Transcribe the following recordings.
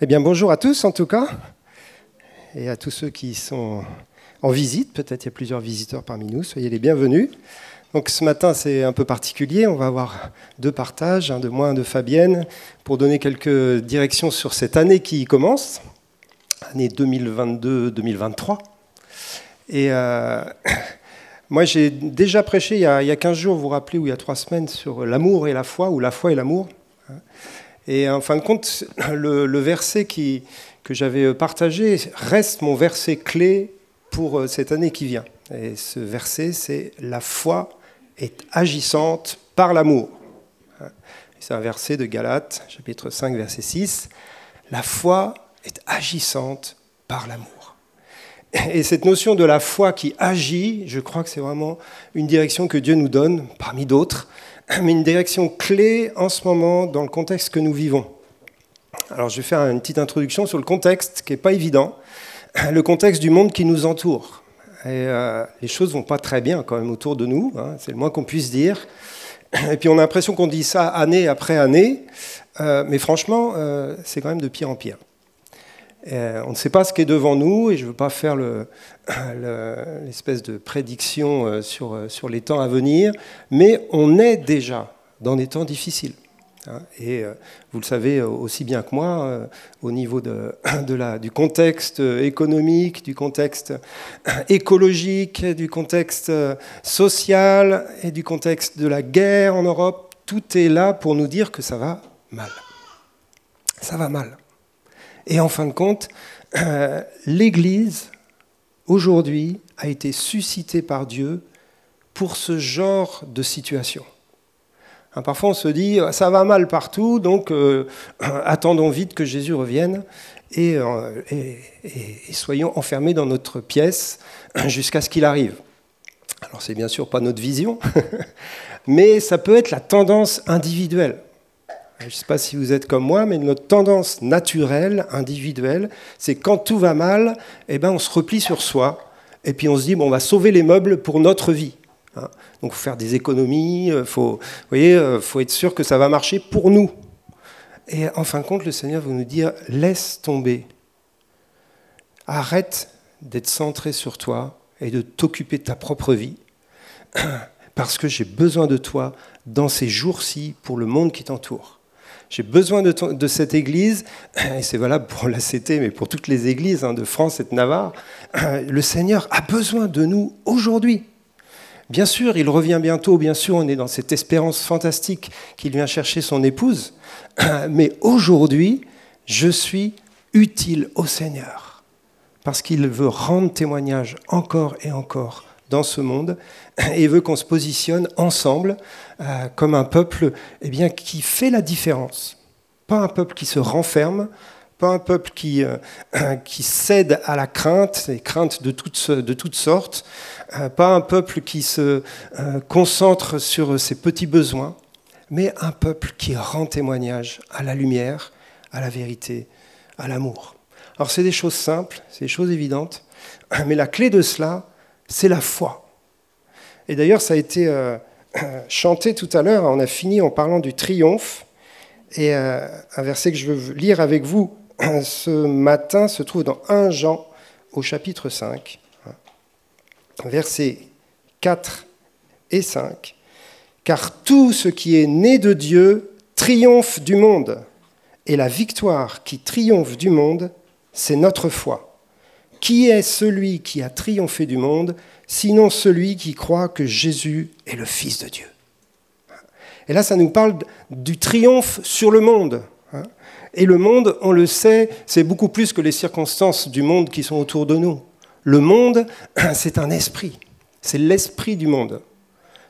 Eh bien, bonjour à tous en tout cas, et à tous ceux qui sont en visite. Peut-être il y a plusieurs visiteurs parmi nous. Soyez les bienvenus. Donc ce matin, c'est un peu particulier. On va avoir deux partages, un de moi, un de Fabienne, pour donner quelques directions sur cette année qui commence, année 2022-2023. Et euh, moi, j'ai déjà prêché il y, a, il y, a, 15 jours, vous vous rappelez, ou il y a trois semaines, sur l'amour et la foi, ou la foi et l'amour. Et en fin de compte, le, verset que j'avais partagé reste mon verset clé pour euh, cette année qui vient. Et ce verset, c'est La foi est agissante par l'amour. C'est un verset de Galates, chapitre 5, verset 6. La foi est agissante par l'amour. Et cette notion de la foi qui agit, je crois que c'est vraiment une direction que Dieu nous donne, parmi d'autres, mais une direction clé en ce moment dans le contexte que nous vivons. Alors je vais faire une petite introduction sur le contexte qui n'est pas évident, le contexte du monde qui nous entoure. Et euh, les choses vont pas très bien quand même autour de nous, hein, c'est le moins qu'on puisse dire. Et puis on a l'impression qu'on dit ça année après année, euh, mais franchement, euh, c'est quand même de pire en pire. Euh, on ne sait pas ce qui est devant nous, et je ne veux pas faire l'espèce de prédiction euh, sur, euh, sur les temps à venir, mais on est déjà dans des temps difficiles. Hein. Et vous le savez aussi bien que moi, au niveau du contexte économique, du contexte écologique, du contexte social et du contexte de la guerre en Europe, tout est là pour nous dire que ça va mal. Ça va mal. Et en fin de compte, euh, l'Église, aujourd'hui, a été suscitée par Dieu pour ce genre de situation. Hein, parfois, on se dit, ça va mal partout, donc euh, attendons vite que Jésus revienne euh, et, et soyons enfermés dans notre pièce jusqu'à ce qu'il arrive. Alors, c'est bien sûr pas notre vision, mais ça peut être la tendance individuelle. Je ne sais pas si vous êtes comme moi, mais notre tendance naturelle, individuelle, c'est quand tout va mal, eh ben, on se replie sur soi, et puis on se dit, bon, on va sauver les meubles pour notre vie. Hein. Donc, faut faire des économies, euh, faut, vous voyez, euh, faut être sûr que ça va marcher pour nous. Et en fin de compte, le Seigneur va nous dire, laisse tomber. Arrête d'être centré sur toi et de t'occuper de ta propre vie, parce que j'ai besoin de toi dans ces jours-ci pour le monde qui t'entoure. J'ai besoin de, cette église, et c'est valable pour la CT, mais pour toutes les églises hein, de France et de Navarre. Le Seigneur a besoin de nous aujourd'hui. Bien sûr, il revient bientôt, bien sûr, on est dans cette espérance fantastique qu'il vient chercher son épouse, mais aujourd'hui, je suis utile au Seigneur, parce qu'il veut rendre témoignage encore et encore dans ce monde et veut qu'on se positionne ensemble euh, comme un peuple eh bien, qui fait la différence. Pas un peuple qui se renferme, pas un peuple qui, euh, qui cède à la crainte, les craintes de toutes, de toutes sortes, euh, pas un peuple qui se concentre sur ses petits besoins, mais un peuple qui rend témoignage à la lumière, à la vérité, à l'amour. Alors c'est des choses simples, c'est des choses évidentes, mais la clé de cela, c'est la foi. Et d'ailleurs, ça a été euh, chanté tout à l'heure, on a fini en parlant du triomphe. Et euh, un verset que je veux lire avec vous ce matin se trouve dans 1 Jean au chapitre 5, versets 4 et 5. Car tout ce qui est né de Dieu triomphe du monde, et la victoire qui triomphe du monde, c'est notre foi. Qui est celui qui a triomphé du monde, sinon celui qui croit que Jésus est le Fils de Dieu? Et là, ça nous parle du triomphe sur le monde. Hein. Et le monde, on le sait, c'est beaucoup plus que les circonstances du monde qui sont autour de nous. Le monde, c'est un esprit. C'est l'esprit du monde.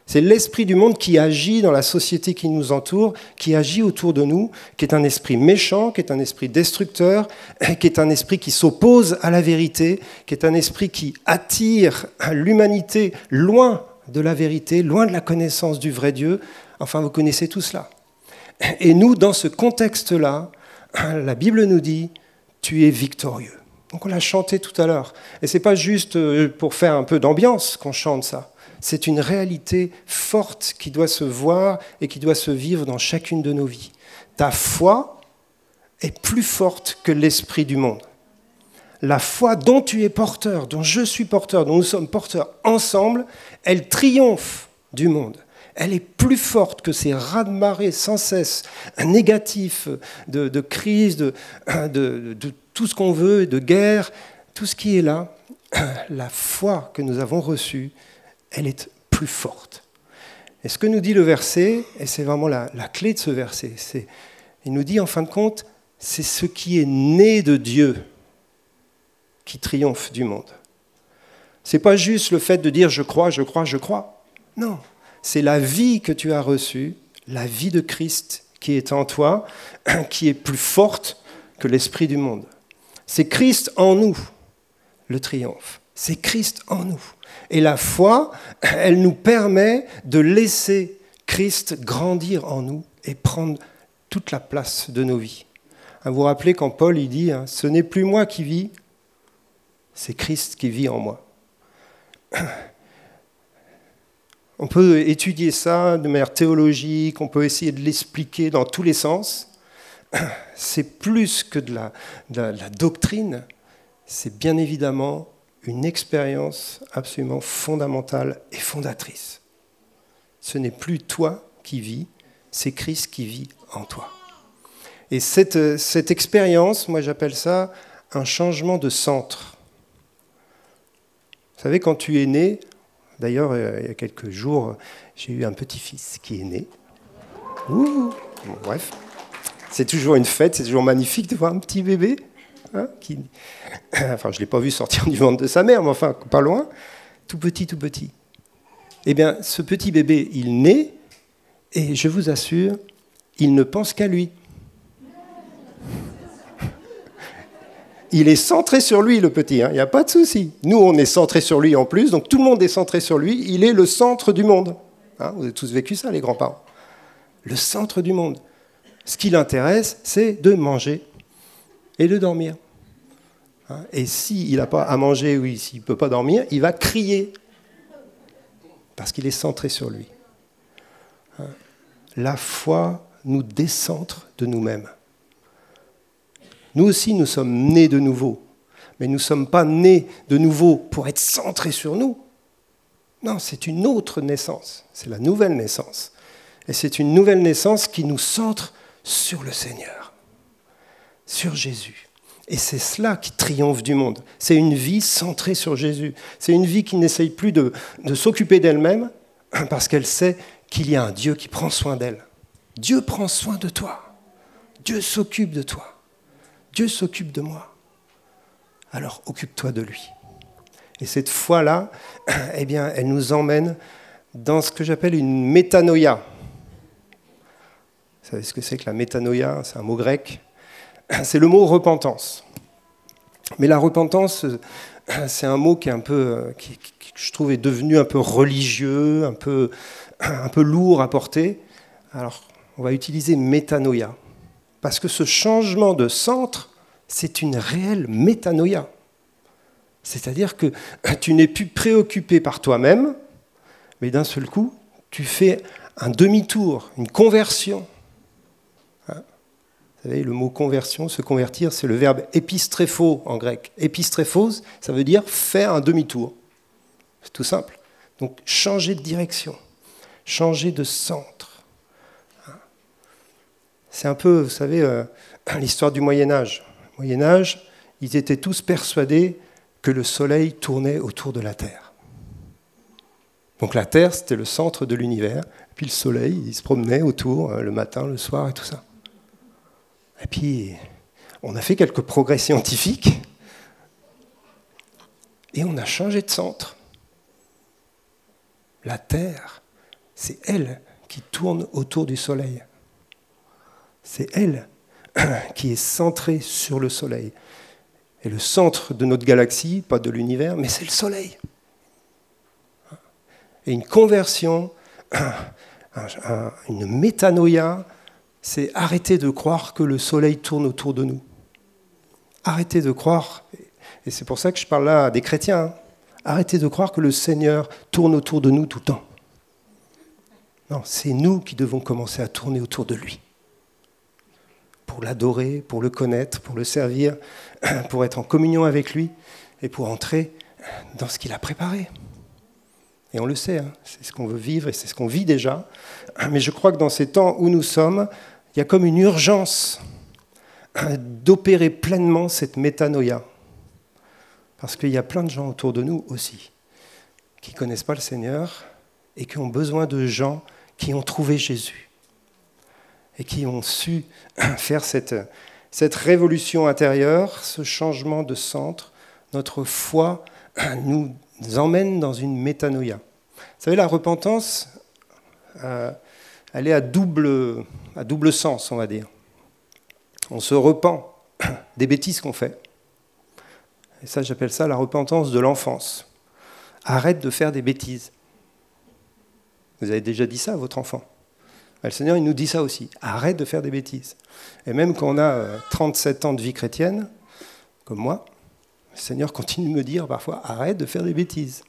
C'est l'esprit du monde qui agit dans la société qui nous entoure, qui agit autour de nous, qui est un esprit méchant, qui est un esprit destructeur, qui est un esprit qui s'oppose à la vérité, qui est un esprit qui attire l'humanité loin de la vérité, loin de la connaissance du vrai Dieu. Enfin, vous connaissez tout cela. Et nous, dans ce contexte-là, la Bible nous dit, tu es victorieux. Donc on l'a chanté tout à l'heure. Et ce n'est pas juste euh, pour faire un peu d'ambiance qu'on chante ça c'est une réalité forte qui doit se voir et qui doit se vivre dans chacune de nos vies. Ta foi est plus forte que l'esprit du monde. La foi dont tu es porteur, dont je suis porteur, dont nous sommes porteurs ensemble, elle triomphe du monde. Elle est plus forte que ces raz-de-marée sans cesse négatifs de, de crise, de, tout ce qu'on veut, de guerre, tout ce qui est là. La foi que nous avons reçue, elle est plus forte. Et ce que nous dit le verset, et c'est vraiment la, clé de ce verset, c'est, il nous dit en fin de compte, c'est ce qui est né de Dieu qui triomphe du monde. C'est pas juste le fait de dire je crois, je crois, je crois. Non, c'est la vie que tu as reçue, la vie de Christ qui est en toi, qui est plus forte que l'esprit du monde. C'est Christ en nous, le triomphe. C'est Christ en nous. Et la foi, elle nous permet de laisser Christ grandir en nous et prendre toute la place de nos vies. Vous vous rappelez quand Paul il dit, hein, ce n'est plus moi qui vis, c'est Christ qui vit en moi. On peut étudier ça de manière théologique, on peut essayer de l'expliquer dans tous les sens. C'est plus que de la doctrine, c'est bien évidemment une expérience absolument fondamentale et fondatrice. Ce n'est plus toi qui vis, c'est Christ qui vit en toi. Et cette, cette expérience, moi j'appelle ça un changement de centre. Vous savez, quand tu es né, D'ailleurs, euh, il y a quelques jours, j'ai eu un petit-fils qui est né. bref, c'est toujours une fête, c'est toujours magnifique de voir un petit bébé. Hein. Enfin, je ne l'ai pas vu sortir du ventre de sa mère, mais enfin, pas loin. Tout petit, tout petit. Eh bien, ce petit bébé, il naît, et je vous assure, il ne pense qu'à lui. il est centré sur lui, le petit, hein. il n'y a pas de souci. Nous, on est centré sur lui en plus, donc tout le monde est centré sur lui, il est le centre du monde. Hein. vous avez tous vécu ça, les grands-parents. Le centre du monde. Ce qui l'intéresse, c'est de manger et de dormir. Hein. et s'il n'a pas à manger, oui, s'il ne peut pas dormir, il va crier, parce qu'il est centré sur lui. La foi nous décentre de nous-mêmes. Nous aussi, nous sommes nés de nouveau. Mais nous ne sommes pas nés de nouveau pour être centrés sur nous. Non, c'est une autre naissance. C'est la nouvelle naissance. Et c'est une nouvelle naissance qui nous centre sur le Seigneur, sur Jésus. Et c'est cela qui triomphe du monde. C'est une vie centrée sur Jésus. C'est une vie qui n'essaye plus de, s'occuper d'elle-même parce qu'elle sait qu'il y a un Dieu qui prend soin d'elle. Dieu prend soin de toi. Dieu s'occupe de toi. Dieu s'occupe de moi. Alors occupe-toi de lui. Et cette foi-là, eh bien, elle nous emmène dans ce que j'appelle une métanoïa. Vous savez ce que c'est que la métanoïa? C'est un mot grec. C'est le mot repentance. Mais la repentance, c'est un mot qui est un peu, qui, je trouve, est devenu un peu religieux, un peu, un peu lourd à porter. Alors, on va utiliser métanoïa. Parce que ce changement de centre, c'est une réelle métanoïa. C'est-à-dire que tu n'es plus préoccupé par toi-même, mais d'un seul coup, tu fais un demi-tour, une conversion. Vous savez, le mot conversion, se convertir, c'est le verbe épistréphos en grec. Épistréphos, ça veut dire faire un demi-tour. C'est tout simple. Donc changer de direction, changer de centre. C'est un peu, vous savez, euh, l'histoire du Moyen Âge. Au Moyen Âge, ils étaient tous persuadés que le Soleil tournait autour de la Terre. Donc la Terre, c'était le centre de l'univers, puis le Soleil, il se promenait autour euh, le matin, le soir et tout ça. Et puis, on a fait quelques progrès scientifiques, et on a changé de centre. La Terre, c'est elle qui tourne autour du Soleil. C'est elle qui est centrée sur le Soleil. Et le centre de notre galaxie, pas de l'univers, mais c'est le Soleil. Et une conversion, une métanoïa, c'est arrêter de croire que le Soleil tourne autour de nous. Arrêter de croire, et c'est pour ça que je parle là des chrétiens, hein. arrêtez de croire que le Seigneur tourne autour de nous tout le temps. Non, c'est nous qui devons commencer à tourner autour de lui. pour l'adorer, pour le connaître, pour le servir, pour être en communion avec lui et pour entrer dans ce qu'il a préparé. Et on le sait, hein, c'est ce qu'on veut vivre et c'est ce qu'on vit déjà. Mais je crois que dans ces temps où nous sommes, il y a comme une urgence d'opérer pleinement cette métanoïa. Parce qu'il y a plein de gens autour de nous aussi qui ne connaissent pas le Seigneur et qui ont besoin de gens qui ont trouvé Jésus et qui ont su faire cette, cette révolution intérieure, ce changement de centre. Notre foi nous emmène dans une métanoïa. Vous savez, la repentance, euh, elle est à double, à double sens, on va dire. On se repent des bêtises qu'on fait. Et ça, j'appelle ça la repentance de l'enfance. Arrête de faire des bêtises. Vous avez déjà dit ça à votre enfant. Le Seigneur, il nous dit ça aussi. Arrête de faire des bêtises. Et même quand on a 37 euh, ans de vie chrétienne, comme moi, le Seigneur continue de me dire parfois, arrête de faire des bêtises.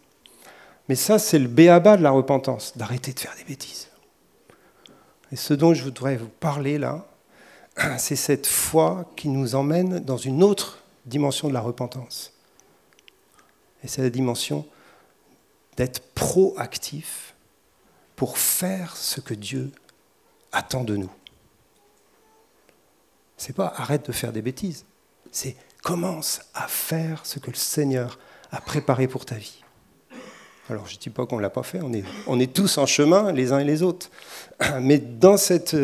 Mais ça, c'est le béaba de la repentance, d'arrêter de faire des bêtises. Et ce dont je voudrais vous parler là, c'est cette foi qui nous emmène dans une autre dimension de la repentance. Et c'est la dimension d'être proactif pour faire ce que Dieu attend de nous. C'est pas arrête de faire des bêtises, c'est commence à faire ce que le Seigneur a préparé pour ta vie. Alors je ne dis pas qu'on ne l'a pas fait, on est, tous en chemin les uns et les autres. Mais dans cette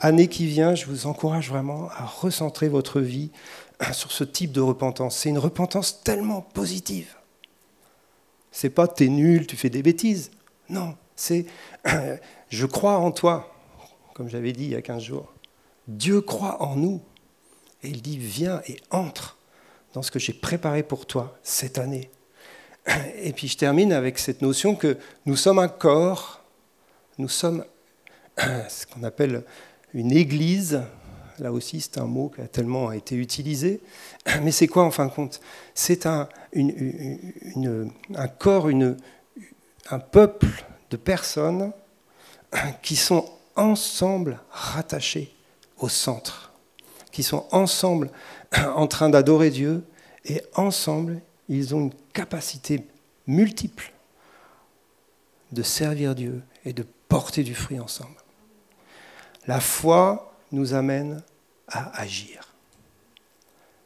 année qui vient, je vous encourage vraiment à recentrer votre vie sur ce type de repentance. C'est une repentance tellement positive. C'est pas t'es nul, tu fais des bêtises. Non, c'est je crois en toi, comme j'avais dit il y a 15 jours. Dieu croit en nous. Et il dit viens et entre dans ce que j'ai préparé pour toi cette année. Et puis je termine avec cette notion que nous sommes un corps, nous sommes ce qu'on appelle une église. Là aussi, c'est un mot qui a tellement été utilisé. Mais c'est quoi en fin de compte? C'est un, corps, un peuple de personnes qui sont ensemble rattachés au centre, qui sont ensemble en train d'adorer Dieu et ensemble ils ont une capacité multiple de servir Dieu et de porter du fruit ensemble. La foi nous amène à agir.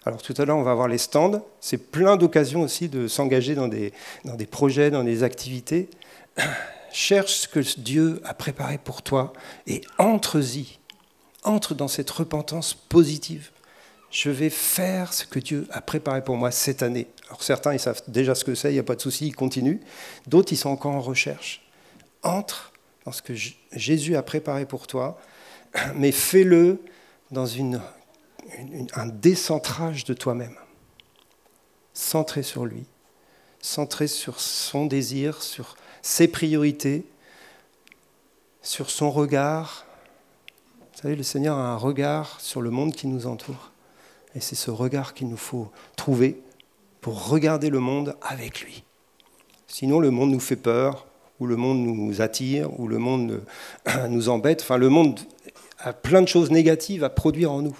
Alors tout à l'heure, on va voir les stands. C'est plein d'occasions aussi de s'engager dans des, dans des projets, dans des activités. Cherche ce que Dieu a préparé pour toi et entre-y. Entre dans cette repentance positive je vais faire ce que Dieu a préparé pour moi cette année. Alors certains, ils savent déjà ce que c'est, il n'y a pas de souci, ils continuent. D'autres, ils sont encore en recherche. Entre dans ce que Jésus a préparé pour toi, mais fais-le dans un décentrage de toi-même. Centré sur lui, centré sur son désir, sur ses priorités, sur son regard. Vous savez, le Seigneur a un regard sur le monde qui nous entoure. Et c'est ce regard qu'il nous faut trouver pour regarder le monde avec lui. Sinon, le monde nous fait peur, ou le monde nous attire, ou le monde nous embête. Enfin, le monde a plein de choses négatives à produire en nous.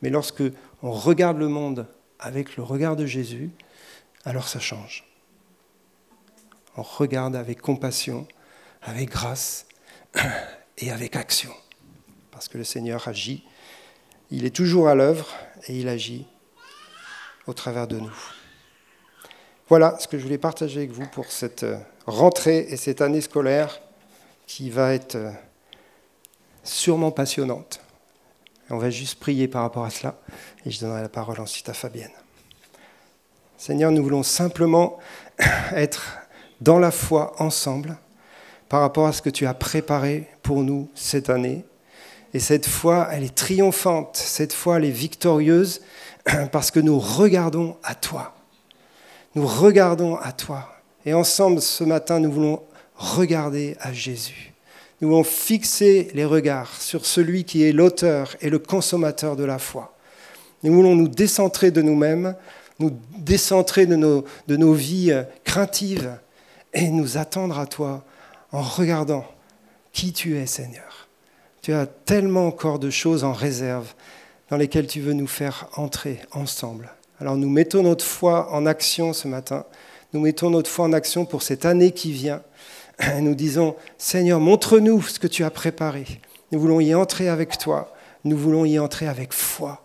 Mais lorsque on regarde le monde avec le regard de Jésus, alors ça change. On regarde avec compassion, avec grâce et avec action. Parce que le Seigneur agit il est toujours à l'œuvre et il agit au travers de nous. Voilà ce que je voulais partager avec vous pour cette euh, rentrée et cette année scolaire qui va être euh, sûrement passionnante. On va juste prier par rapport à cela et je donnerai la parole ensuite à Fabienne. Seigneur, nous voulons simplement être dans la foi ensemble par rapport à ce que tu as préparé pour nous cette année et cette foi, elle est triomphante, cette foi, elle est victorieuse parce que nous regardons à toi. Nous regardons à toi. Et ensemble, ce matin, nous voulons regarder à Jésus. Nous voulons fixer les regards sur celui qui est l'auteur et le consommateur de la foi. Nous voulons nous décentrer de nous-mêmes, nous décentrer de nos, de nos vies craintives et nous attendre à toi en regardant qui tu es, Seigneur. Tu as tellement encore de choses en réserve dans lesquels tu veux nous faire entrer ensemble. Alors nous mettons notre foi en action ce matin. Nous mettons notre foi en action pour cette année qui vient. Et nous disons, Seigneur, montre-nous ce que tu as préparé. Nous voulons y entrer avec toi. Nous voulons y entrer avec foi.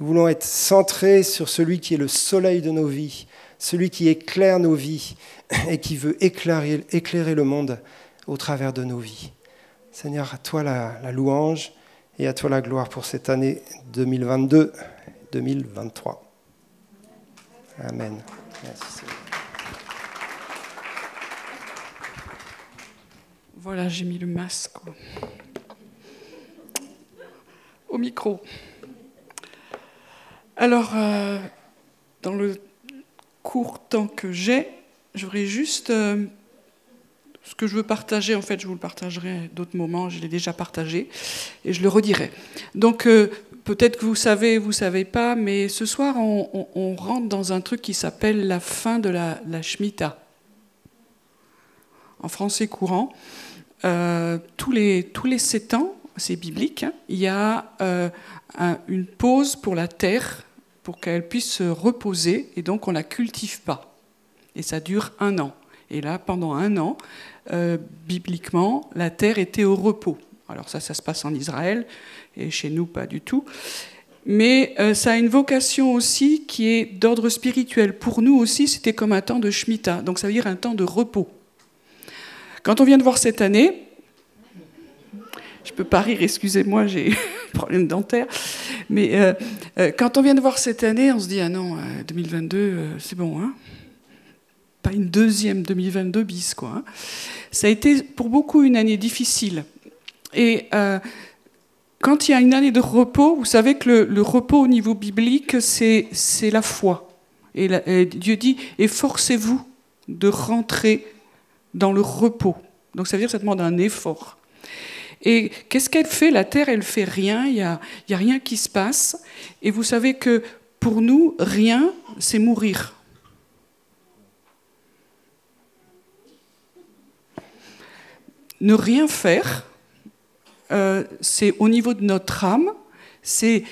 Nous voulons être centrés sur celui qui est le soleil de nos vies, celui qui éclaire nos vies et qui veut éclairer, éclairer le monde au travers de nos vies. Seigneur, à toi la, louange et à toi la gloire pour cette année 2022-2023. Amen. Voilà, j'ai mis le masque au micro. Alors, euh, dans le court temps que j'ai, j'aurais juste euh, ce que je veux partager. En fait, je vous le partagerai à d'autres moments. Je l'ai déjà partagé et je le redirai. Donc, euh, peut-être que vous savez, vous savez pas, mais ce soir, on, rentre dans un truc qui s'appelle la fin de la, la Shemitah. En français courant, tous les tous les sept ans, c'est biblique. Hein, il y a une pause pour la terre pour qu'elle puisse se reposer et donc on ne la cultive pas. Et ça dure un an. Et là, pendant un an, euh, bibliquement, la terre était au repos. Alors ça, ça se passe en Israël et chez nous, pas du tout. Mais euh, ça a une vocation aussi qui est d'ordre spirituel. Pour nous aussi, c'était comme un temps de Shemitah, donc ça veut dire un temps de repos. Quand on vient de voir cette année, je peux pas rire, excusez-moi, j'ai un problème dentaire. Mais euh, quand on vient de voir cette année, on se dit ah non, 2022, euh, c'est bon, hein Pas une deuxième 2022 bis, quoi. Hein. Ça a été pour beaucoup une année difficile. Et quand il y a une année de repos, vous savez que le, repos au niveau biblique, c'est la foi. Et, Dieu dit efforcez-vous de rentrer dans le repos. Donc ça veut dire que ça demande un effort. Et qu'est-ce qu'elle fait? La Terre, elle fait rien, il n'y a, a rien qui se passe. Et vous savez que pour nous, rien, c'est mourir. Ne rien faire, euh, c'est au niveau de notre âme, c'est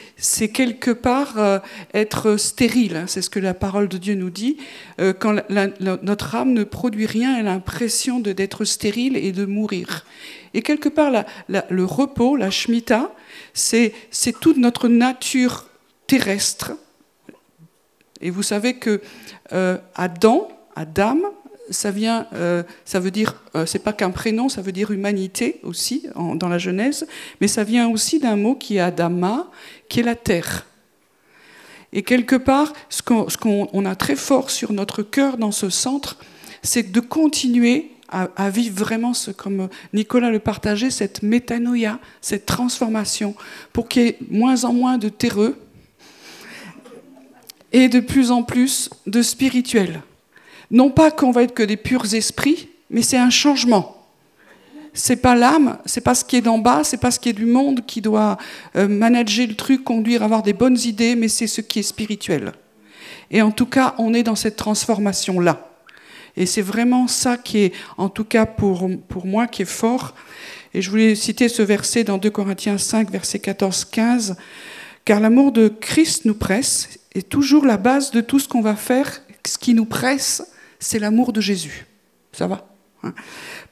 quelque part euh, être stérile. Hein, c'est ce que la parole de Dieu nous dit. Euh, quand notre âme ne produit rien, elle a l'impression d'être stérile et de mourir. Et quelque part, le repos, la Shemitah, c'est toute notre nature terrestre. Et vous savez que Adam, Adam, ça vient, euh, ça veut dire, euh, c'est pas qu'un prénom, ça veut dire humanité aussi dans la Genèse, mais ça vient aussi d'un mot qui est Adama, qui est la terre. Et quelque part, ce qu'on a très fort sur notre cœur dans ce centre, c'est de continuer à, vivre vraiment, comme Nicolas le partageait, cette métanoïa, cette transformation, pour qu'il y ait moins en moins de terreux et de plus en plus de spirituel. Non pas qu'on va être que des purs esprits, mais c'est un changement. C'est pas l'âme, c'est pas ce qui est d'en bas, c'est pas ce qui est du monde qui doit euh, manager le truc, conduire, avoir des bonnes idées, mais c'est ce qui est spirituel. Et en tout cas, on est dans cette transformation-là. Et c'est vraiment ça qui est, en tout cas pour, pour moi, qui est fort. Et je voulais citer ce verset dans 2 Corinthiens 5, verset 14-15. Car l'amour de Christ nous presse, et toujours la base de tout ce qu'on va faire, ce qui nous presse, c'est l'amour de Jésus. Ça va hein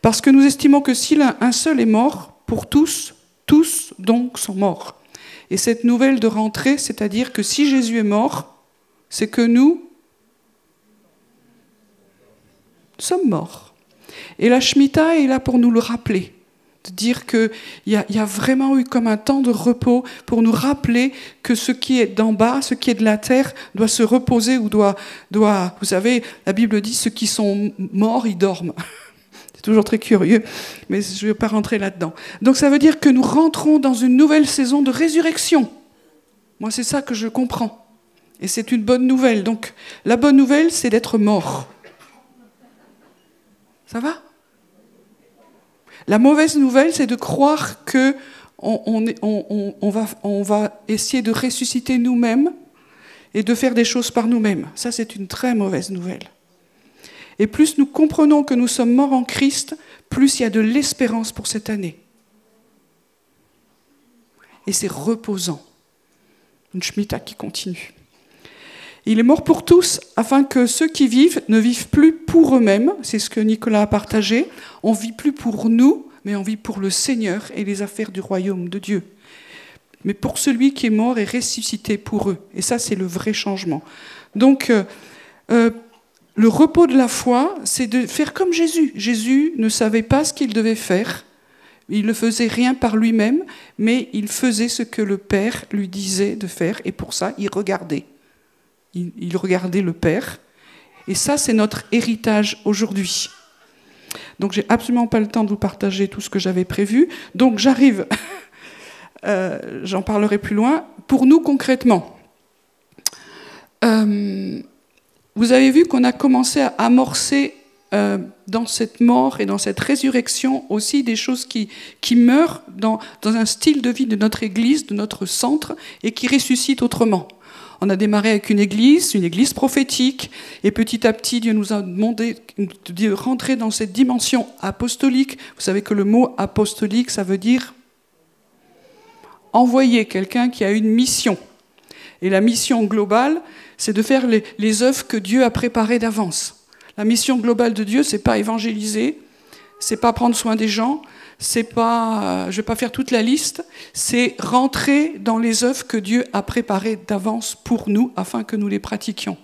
Parce que nous estimons que si un seul est mort, pour tous, tous donc sont morts. Et cette nouvelle de rentrée, c'est-à-dire que si Jésus est mort, c'est que nous, sommes morts. Et la Shemitah est là pour nous le rappeler, de dire qu'il y, y a vraiment eu comme un temps de repos pour nous rappeler que ce qui est d'en bas, ce qui est de la terre, doit se reposer ou doit, doit vous savez, la Bible dit ceux qui sont morts, ils dorment. C'est toujours très curieux, mais je ne vais pas rentrer là-dedans. Donc ça veut dire que nous rentrons dans une nouvelle saison de résurrection. Moi, c'est ça que je comprends. Et c'est une bonne nouvelle. Donc la bonne nouvelle, c'est d'être mort. Ça va? La mauvaise nouvelle, c'est de croire que on, va, essayer de ressusciter nous-mêmes et de faire des choses par nous-mêmes. Ça, c'est une très mauvaise nouvelle. Et plus nous comprenons que nous sommes morts en Christ, plus il y a de l'espérance pour cette année. Et c'est reposant. Une Shemitah qui continue. Il est mort pour tous, afin que ceux qui vivent ne vivent plus pour eux-mêmes, c'est ce que Nicolas a partagé, on vit plus pour nous, mais on vit pour le Seigneur et les affaires du royaume de Dieu. Mais pour celui qui est mort et ressuscité pour eux. Et ça, c'est le vrai changement. Donc, euh, euh, le repos de la foi, c'est de faire comme Jésus. Jésus ne savait pas ce qu'il devait faire. Il ne faisait rien par lui-même, mais il faisait ce que le Père lui disait de faire, et pour ça, il regardait. Il, regardait le Père. Et ça, c'est notre héritage aujourd'hui. Donc, j'ai absolument pas le temps de vous partager tout ce que j'avais prévu. Donc, j'arrive, euh, j'en parlerai plus loin. Pour nous, concrètement, euh, vous avez vu qu'on a commencé à amorcer euh, dans cette mort et dans cette résurrection aussi des choses qui, qui meurent dans, dans, un style de vie de notre Église, de notre centre, et qui ressuscitent autrement. On a démarré avec une église, une église prophétique, et petit à petit, Dieu nous a demandé de rentrer dans cette dimension apostolique. Vous savez que le mot apostolique, ça veut dire envoyer quelqu'un qui a une mission. Et la mission globale, c'est de faire les, les œuvres que Dieu a préparées d'avance. La mission globale de Dieu, c'est pas évangéliser, c'est pas prendre soin des gens, c'est pas, euh, je vais pas faire toute la liste, c'est rentrer dans les œuvres que Dieu a préparées d'avance pour nous afin que nous les pratiquions.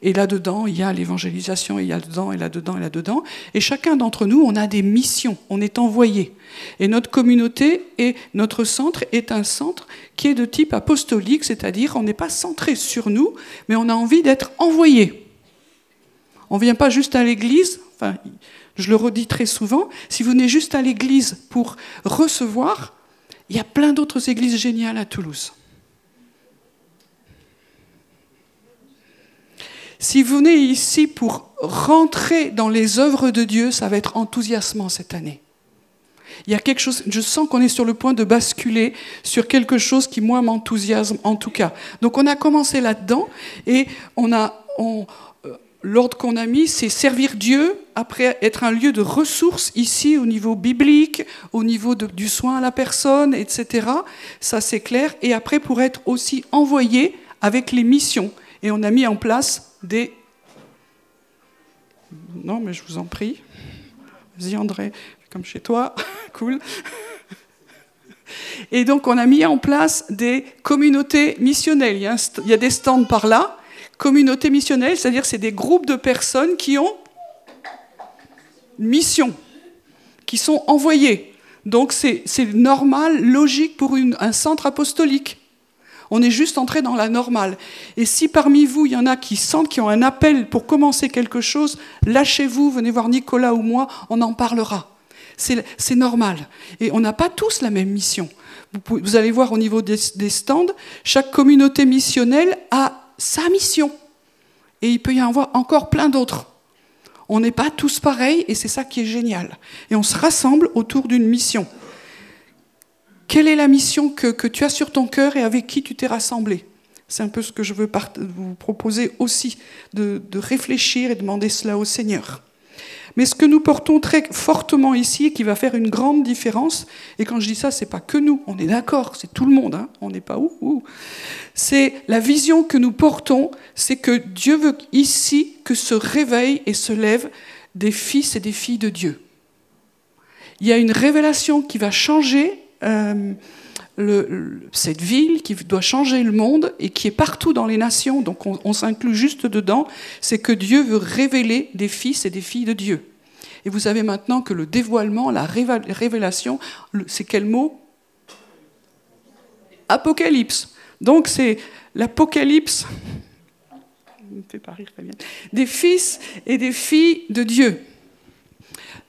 Et là-dedans, il y a l'évangélisation, il y a là-dedans, et là-dedans, et là-dedans. Et chacun d'entre nous, on a des missions, on est envoyé. Et notre communauté et notre centre est un centre qui est de type apostolique, c'est-à-dire on n'est pas centré sur nous, mais on a envie d'être envoyé. On ne vient pas juste à l'église, je le redis très souvent, si vous venez juste à l'église pour recevoir, il y a plein d'autres églises géniales à Toulouse. Si vous venez ici pour rentrer dans les œuvres de Dieu, ça va être enthousiasmant cette année. Il y a quelque chose, je sens qu'on est sur le point de basculer sur quelque chose qui, moi, m'enthousiasme en tout cas. Donc, on a commencé là-dedans et on a, l'ordre qu'on a mis, c'est servir Dieu, après être un lieu de ressources ici au niveau biblique, au niveau du soin à la personne, etc. Ça c'est clair. Et après pour être aussi envoyé avec les missions. Et on a mis en place des... Non, mais je vous en prie. Vas-y André, comme chez toi. cool. Et donc on a mis en place des communautés missionnelles. Il y a, des stands par là communauté missionnelle, c'est-à-dire c'est des groupes de personnes qui ont une mission, qui sont envoyées. Donc c'est normal, logique pour un centre apostolique. On est juste entré dans la normale. Et si parmi vous, il y en a qui sentent qui ont un appel pour commencer quelque chose, lâchez-vous, venez voir Nicolas ou moi, on en parlera. C'est normal. Et on n'a pas tous la même mission. Vous, allez voir au niveau des stands, chaque communauté missionnelle a sa mission. Et il peut y en avoir encore plein d'autres. On n'est pas tous pareils et c'est ça qui est génial. Et on se rassemble autour d'une mission. Quelle est la mission que, tu as sur ton cœur et avec qui tu t'es rassemblé? C'est un peu ce que je veux vous proposer aussi, de, de réfléchir et demander cela au Seigneur. Mais ce que nous portons très fortement ici et qui va faire une grande différence, et quand je dis ça, c'est pas que nous, on est d'accord, c'est tout le monde, hein, on n'est pas où, où. C'est la vision que nous portons, c'est que Dieu veut ici que se réveillent et se lèvent des fils et des filles de Dieu. Il y a une révélation qui va changer euh, cette ville, qui doit changer le monde et qui est partout dans les nations, donc on, s'inclut juste dedans, c'est que Dieu veut révéler des fils et des filles de Dieu. Et vous savez maintenant que le dévoilement, la révélation, c'est quel mot? Apocalypse. Donc c'est l'apocalypse des fils et des filles de Dieu.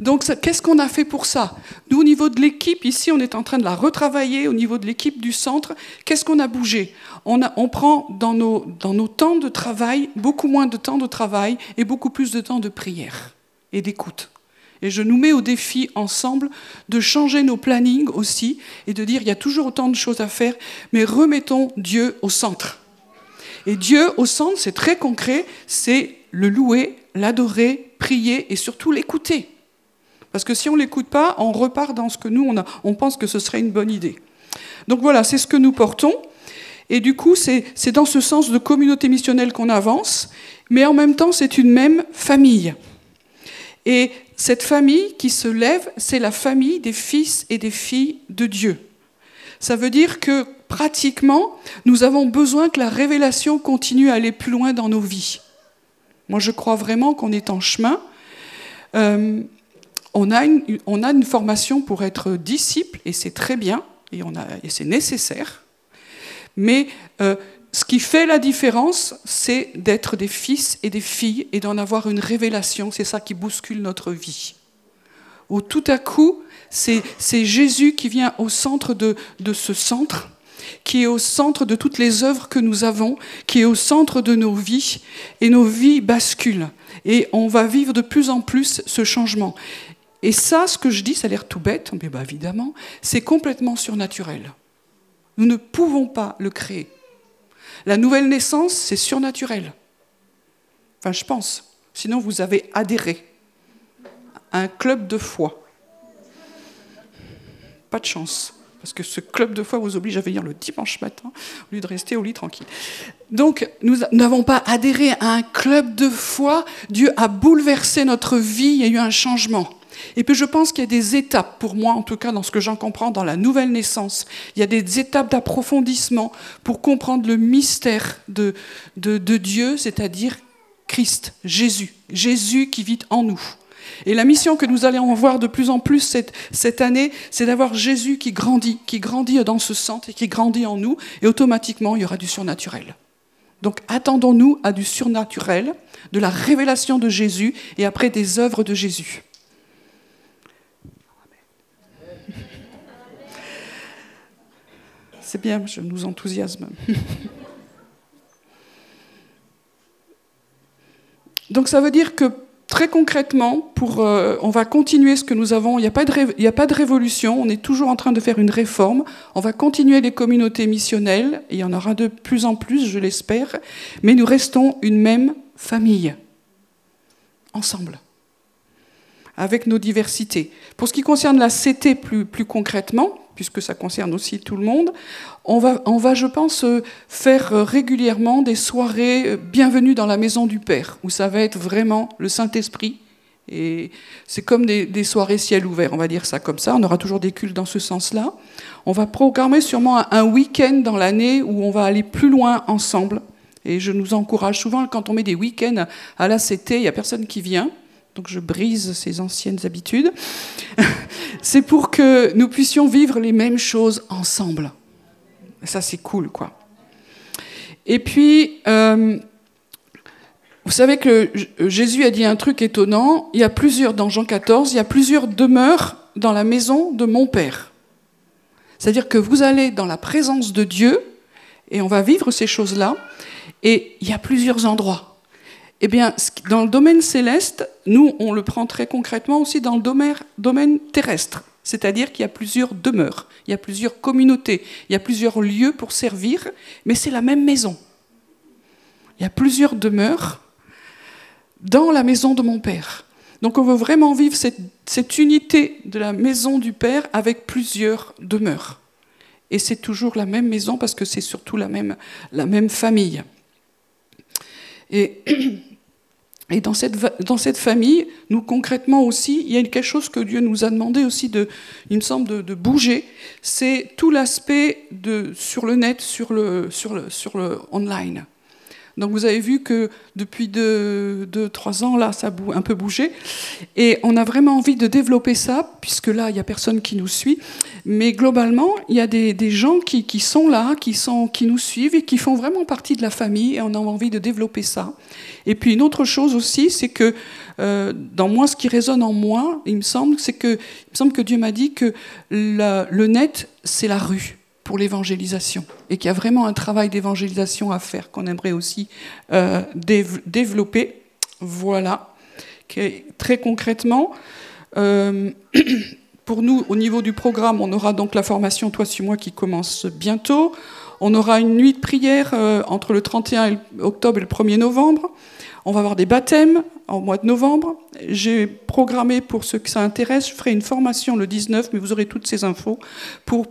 Donc, qu'est-ce qu'on a fait pour ça? Nous, au niveau de l'équipe, ici, on est en train de la retravailler. Au niveau de l'équipe du centre, qu'est-ce qu'on a bougé? On, prend dans nos, dans nos temps de travail beaucoup moins de temps de travail et beaucoup plus de temps de prière et d'écoute. Et je nous mets au défi ensemble de changer nos plannings aussi et de dire il y a toujours autant de choses à faire, mais remettons Dieu au centre. Et Dieu au centre, c'est très concret, c'est le louer, l'adorer, prier et surtout l'écouter. Parce que si on ne l'écoute pas, on repart dans ce que nous, on, a, on pense que ce serait une bonne idée. Donc voilà, c'est ce que nous portons. Et du coup, c'est dans ce sens de communauté missionnelle qu'on avance, mais en même temps, c'est une même famille. Et cette famille qui se lève, c'est la famille des fils et des filles de Dieu. Ça veut dire que pratiquement, nous avons besoin que la révélation continue à aller plus loin dans nos vies. Moi, je crois vraiment qu'on est en chemin. Euh, on, a une, formation pour être disciple, et c'est très bien, et, c'est nécessaire. Mais euh, ce qui fait la différence, c'est d'être des fils et des filles et d'en avoir une révélation. C'est ça qui bouscule notre vie. Où tout à coup, c'est Jésus qui vient au centre de ce centre qui est au centre de toutes les œuvres que nous avons, qui est au centre de nos vies, et nos vies basculent. Et on va vivre de plus en plus ce changement. Et ça, ce que je dis, ça a l'air tout bête, mais bah, évidemment, c'est complètement surnaturel. Nous ne pouvons pas le créer. La nouvelle naissance, c'est surnaturel. Enfin, je pense. Sinon, vous avez adhéré à un club de foi. Pas de chance parce que ce club de foi vous oblige à venir le dimanche matin au lieu de rester au lit tranquille. Donc, nous n'avons pas adhéré à un club de foi. Dieu a bouleversé notre vie, il y a eu un changement. Et puis je pense qu'il y a des étapes, pour moi en tout cas, dans ce que j'en comprends, dans la nouvelle naissance. Il y a des étapes d'approfondissement pour comprendre le mystère de, Dieu, c'est-à-dire Christ, Jésus, Jésus qui vit en nous. Et la mission que nous allons voir de plus en plus cette, cette année, c'est d'avoir Jésus qui grandit, qui grandit dans ce centre et qui grandit en nous, et automatiquement, il y aura du surnaturel. Donc attendons-nous à du surnaturel, de la révélation de Jésus, et après des œuvres de Jésus. C'est bien, je nous enthousiasme. Donc ça veut dire que Très concrètement, euh, on va continuer ce que nous avons. Il n'y a, pas de révolution, on est toujours en train de faire une réforme. On va continuer les communautés missionnelles, et il y en aura de plus en plus, je l'espère, mais nous restons une même famille, ensemble, avec nos diversités. Pour ce qui concerne la CT plus concrètement, puisque ça concerne aussi tout le monde, on va, on va, je pense, euh, faire euh, régulièrement des soirées euh, bienvenue dans la maison du Père, où ça va être vraiment le Saint-Esprit. Et c'est comme des, soirées ciel ouvert, on va dire ça comme ça. On aura toujours des cultes dans ce sens-là. On va programmer sûrement un week-end dans l'année où on va aller plus loin ensemble. Et je nous encourage souvent, quand on met des week-ends à la CT, il n'y a personne qui vient donc je brise ces anciennes habitudes, c'est pour que nous puissions vivre les mêmes choses ensemble. Ça, c'est cool, quoi. Et puis, euh, vous savez que Jésus a dit un truc étonnant. Il y a plusieurs, dans Jean 14, il y a plusieurs demeures dans la maison de mon Père. C'est-à-dire que vous allez dans la présence de Dieu, et on va vivre ces choses-là, et il y a plusieurs endroits. Eh bien, dans le domaine céleste, nous, on le prend très concrètement aussi dans le domaine, terrestre. C'est-à-dire qu'il y a plusieurs demeures, il y a plusieurs communautés, il y a plusieurs lieux pour servir, mais c'est la même maison. Il y a plusieurs demeures dans la maison de mon Père. Donc on veut vraiment vivre cette, unité de la maison du Père avec plusieurs demeures. Et c'est toujours la même maison parce que c'est surtout la même, la même famille. Et Et dans cette, dans cette famille, nous concrètement aussi, il y a quelque chose que Dieu nous a demandé aussi de, il me semble, de, bouger. C'est tout l'aspect sur le net, sur le, sur le, sur le online. Donc vous avez vu que depuis deux, deux, trois ans, là, ça a un peu bougé. Et on a vraiment envie de développer ça, puisque là, il n'y a personne qui nous suit. Mais globalement, il y a des, des gens qui, qui, sont là, qui, sont, qui nous suivent et qui font vraiment partie de la famille, et on a envie de développer ça. Et puis une autre chose aussi, c'est que euh, dans moi, ce qui résonne en moi, il me semble, c'est que, il me semble que Dieu m'a dit que le net, c'est la rue pour l'évangélisation et qu'il y a vraiment un travail d'évangélisation à faire qu'on aimerait aussi euh, développer. Voilà. Très concrètement, euh, pour nous, au niveau du programme, on aura donc la formation Toi sur moi qui commence bientôt. On aura une nuit de prière euh, entre le 31 octobre et le 1er novembre. On va avoir des baptêmes en mois de novembre. J'ai programmé pour ceux que ça intéresse, je ferai une formation le 19, mais vous aurez toutes ces infos, pour,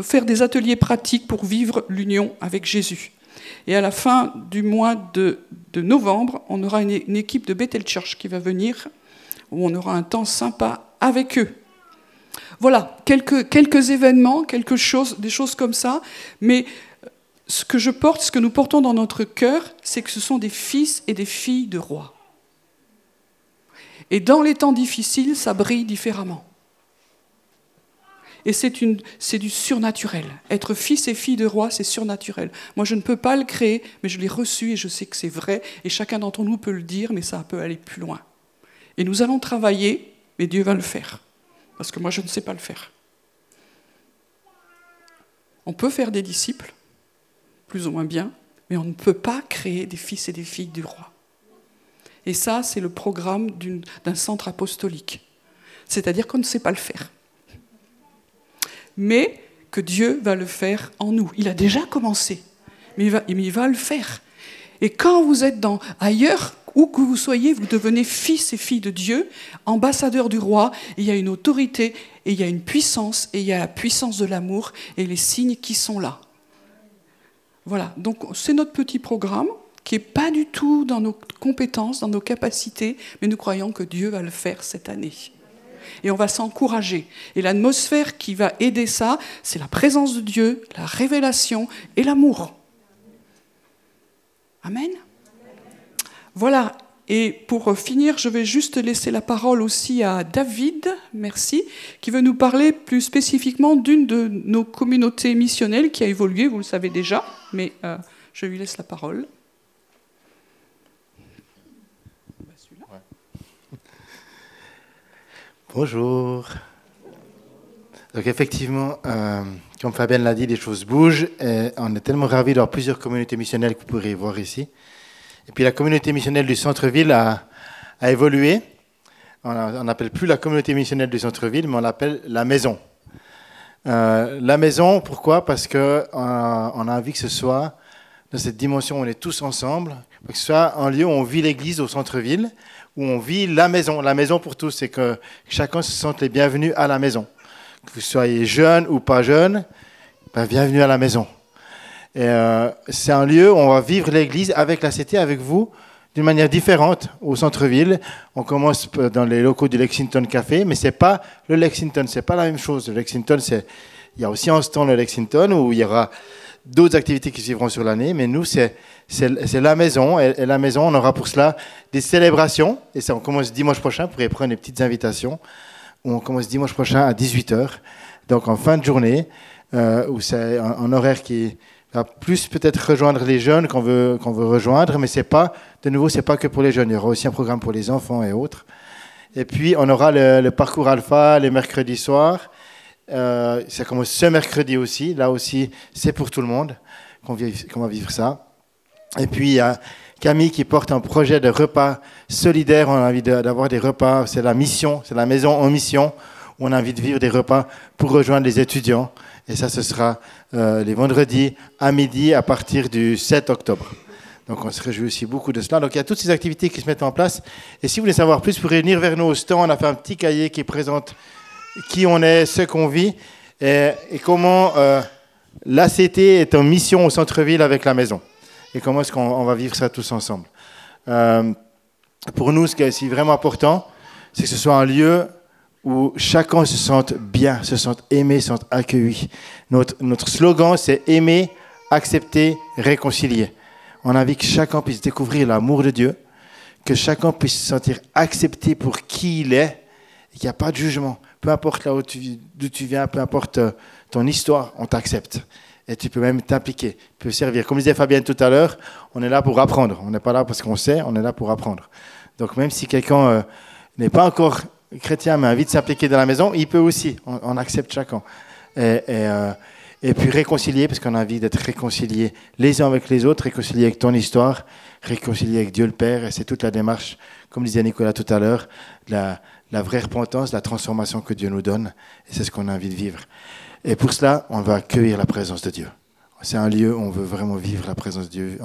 faire des ateliers pratiques pour vivre l'union avec Jésus. Et à la fin du mois de, novembre, on aura une, équipe de Bethel Church qui va venir, où on aura un temps sympa avec eux. Voilà, quelques, quelques événements, des choses comme ça, mais ce que je porte, ce que nous portons dans notre cœur, c'est que ce sont des fils et des filles de rois. Et dans les temps difficiles, ça brille différemment. Et c'est du surnaturel. Être fils et fille de roi, c'est surnaturel. Moi, je ne peux pas le créer, mais je l'ai reçu et je sais que c'est vrai. Et chacun d'entre nous peut le dire, mais ça peut aller plus loin. Et nous allons travailler, mais Dieu va le faire. Parce que moi, je ne sais pas le faire. On peut faire des disciples, plus ou moins bien, mais on ne peut pas créer des fils et des filles du roi. Et ça, c'est le programme d'un centre apostolique. C'est-à-dire qu'on ne sait pas le faire. Mais que Dieu va le faire en nous. Il a déjà commencé, mais il va, le faire. Et quand vous êtes dans, ailleurs, où que vous soyez, vous devenez fils et filles de Dieu, ambassadeurs du roi, il y a une autorité, et il y a une puissance, et il y a la puissance de l'amour, et les signes qui sont là. Voilà, donc c'est notre petit programme qui n'est pas du tout dans nos compétences, dans nos capacités, mais nous croyons que Dieu va le faire cette année. Et on va s'encourager. Et l'atmosphère qui va aider ça, c'est la présence de Dieu, la révélation et l'amour. Amen. Voilà. Et pour finir, je vais juste laisser la parole aussi à David, merci, qui veut nous parler plus spécifiquement d'une de nos communautés missionnelles qui a évolué, vous le savez déjà, mais euh, je lui laisse la parole. Bonjour. Donc effectivement, euh, comme Fabienne l'a dit, les choses bougent. On est tellement ravis d'avoir plusieurs communautés missionnelles que vous pourrez voir ici. Et puis la communauté missionnelle du centre-ville a, évolué. On n'appelle plus la communauté missionnelle du centre-ville, mais on l'appelle la maison. Euh, la maison, pourquoi? Parce qu'on euh, a envie que ce soit dans cette dimension où on est tous ensemble, que ce soit un lieu où on vit l'église au centre-ville, où on vit la maison. La maison pour tous, c'est que chacun se sente les bienvenus à la maison. Que vous soyez jeune ou pas jeune, ben, bienvenue à la maison. Euh, c'est un lieu où on va vivre l'église avec la CT, avec vous, d'une manière différente au centre-ville. On commence dans les locaux du Lexington Café, mais c'est pas le Lexington, c'est pas la même chose. Le Lexington, c'est il y a aussi un stand le Lexington où il y aura d'autres activités qui suivront sur l'année, mais nous c'est la maison et, la maison on aura pour cela des célébrations et ça on commence dimanche prochain. Vous pourrez prendre des petites invitations. On commence dimanche prochain à 18h, donc en fin de journée euh, où c'est un horaire qui plus peut-être rejoindre les jeunes qu'on veut, veut rejoindre, mais c'est pas, de nouveau, c'est pas que pour les jeunes. Il y aura aussi un programme pour les enfants et autres. Et puis, on aura le, parcours alpha les mercredis soirs. Euh, ça commence ce mercredi aussi. Là aussi, c'est pour tout le monde qu'on, va vivre ça. Et puis, il y a Camille qui porte un projet de repas solidaire. On a envie d'avoir des repas. C'est la mission, c'est la maison en mission on de vivre des repas pour rejoindre les étudiants. Et ça, ce sera euh, les vendredis à midi à partir du 7 octobre. Donc on se réjouit aussi beaucoup de cela. Donc il y a toutes ces activités qui se mettent en place. Et si vous voulez savoir plus, vous pourrez venir vers nous au stand. On a fait un petit cahier qui présente qui on est, ce qu'on vit et, comment euh, l'ACT est en mission au centre-ville avec la maison. Et comment est-ce qu'on va vivre ça tous ensemble. Euh, pour nous, ce qui est vraiment important, c'est que ce soit un lieu où chacun se sente bien, se sente aimé, se sente accueilli. Notre, notre slogan, c'est aimer, accepter, réconcilier. On a envie que chacun puisse découvrir l'amour de Dieu, que chacun puisse se sentir accepté pour qui il est, et qu'il n'y a pas de jugement. Peu importe d'où tu viens, peu importe euh, ton histoire, on t'accepte. Et tu peux même t'impliquer, tu peux servir. Comme disait Fabienne tout à l'heure, on est là pour apprendre. On n'est pas là parce qu'on sait, on est là pour apprendre. Donc même si quelqu'un euh, n'est pas encore chrétien envie de s'impliquer dans la maison, il peut aussi. On, accepte chacun. Euh, et puis réconcilier, parce qu'on a envie d'être réconciliés les uns avec les autres, réconcilier avec ton histoire, réconcilier avec Dieu le Père. Et c'est toute la démarche, comme disait Nicolas tout à l'heure, la, la vraie repentance, la transformation que Dieu nous donne. Et c'est ce qu'on a envie de vivre. Et pour cela, on va accueillir la présence de Dieu. c'est un lieu où on veut vraiment vivre la présence de Dieu.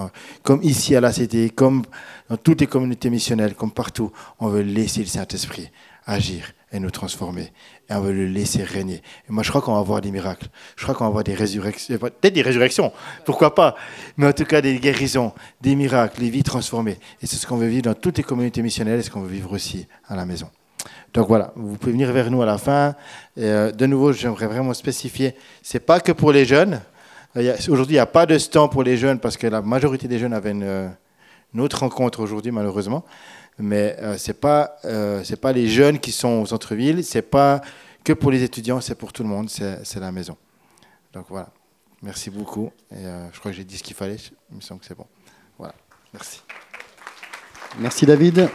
Comme ici à la Cité, comme dans toutes les communautés missionnelles, comme partout, on veut laisser le Saint-Esprit agir et nous transformer. Et on veut le laisser régner. Et moi, je crois qu'on va voir des miracles. Je crois qu'on va voir des résurrections. Peut-être des résurrections, pourquoi pas. Mais en tout cas, des guérisons, des miracles, des vies transformées. Et c'est ce qu'on veut vivre dans toutes les communautés missionnelles et ce qu'on veut vivre aussi à la maison. Donc voilà, vous pouvez venir vers nous à la fin. Euh, de nouveau, j'aimerais vraiment spécifier, c'est pas que pour les jeunes. Aujourd'hui, il n'y a pas de stand pour les jeunes parce que la majorité des jeunes avaient une, euh, une autre rencontre aujourd'hui, malheureusement. Mais euh, ce n'est pas, euh, pas les jeunes qui sont au centre-ville, ce n'est pas que pour les étudiants, c'est pour tout le monde, c'est la maison. Donc voilà, merci beaucoup. Et, je crois que j'ai dit ce qu'il fallait, il me semble que c'est bon. Voilà, merci. Merci David.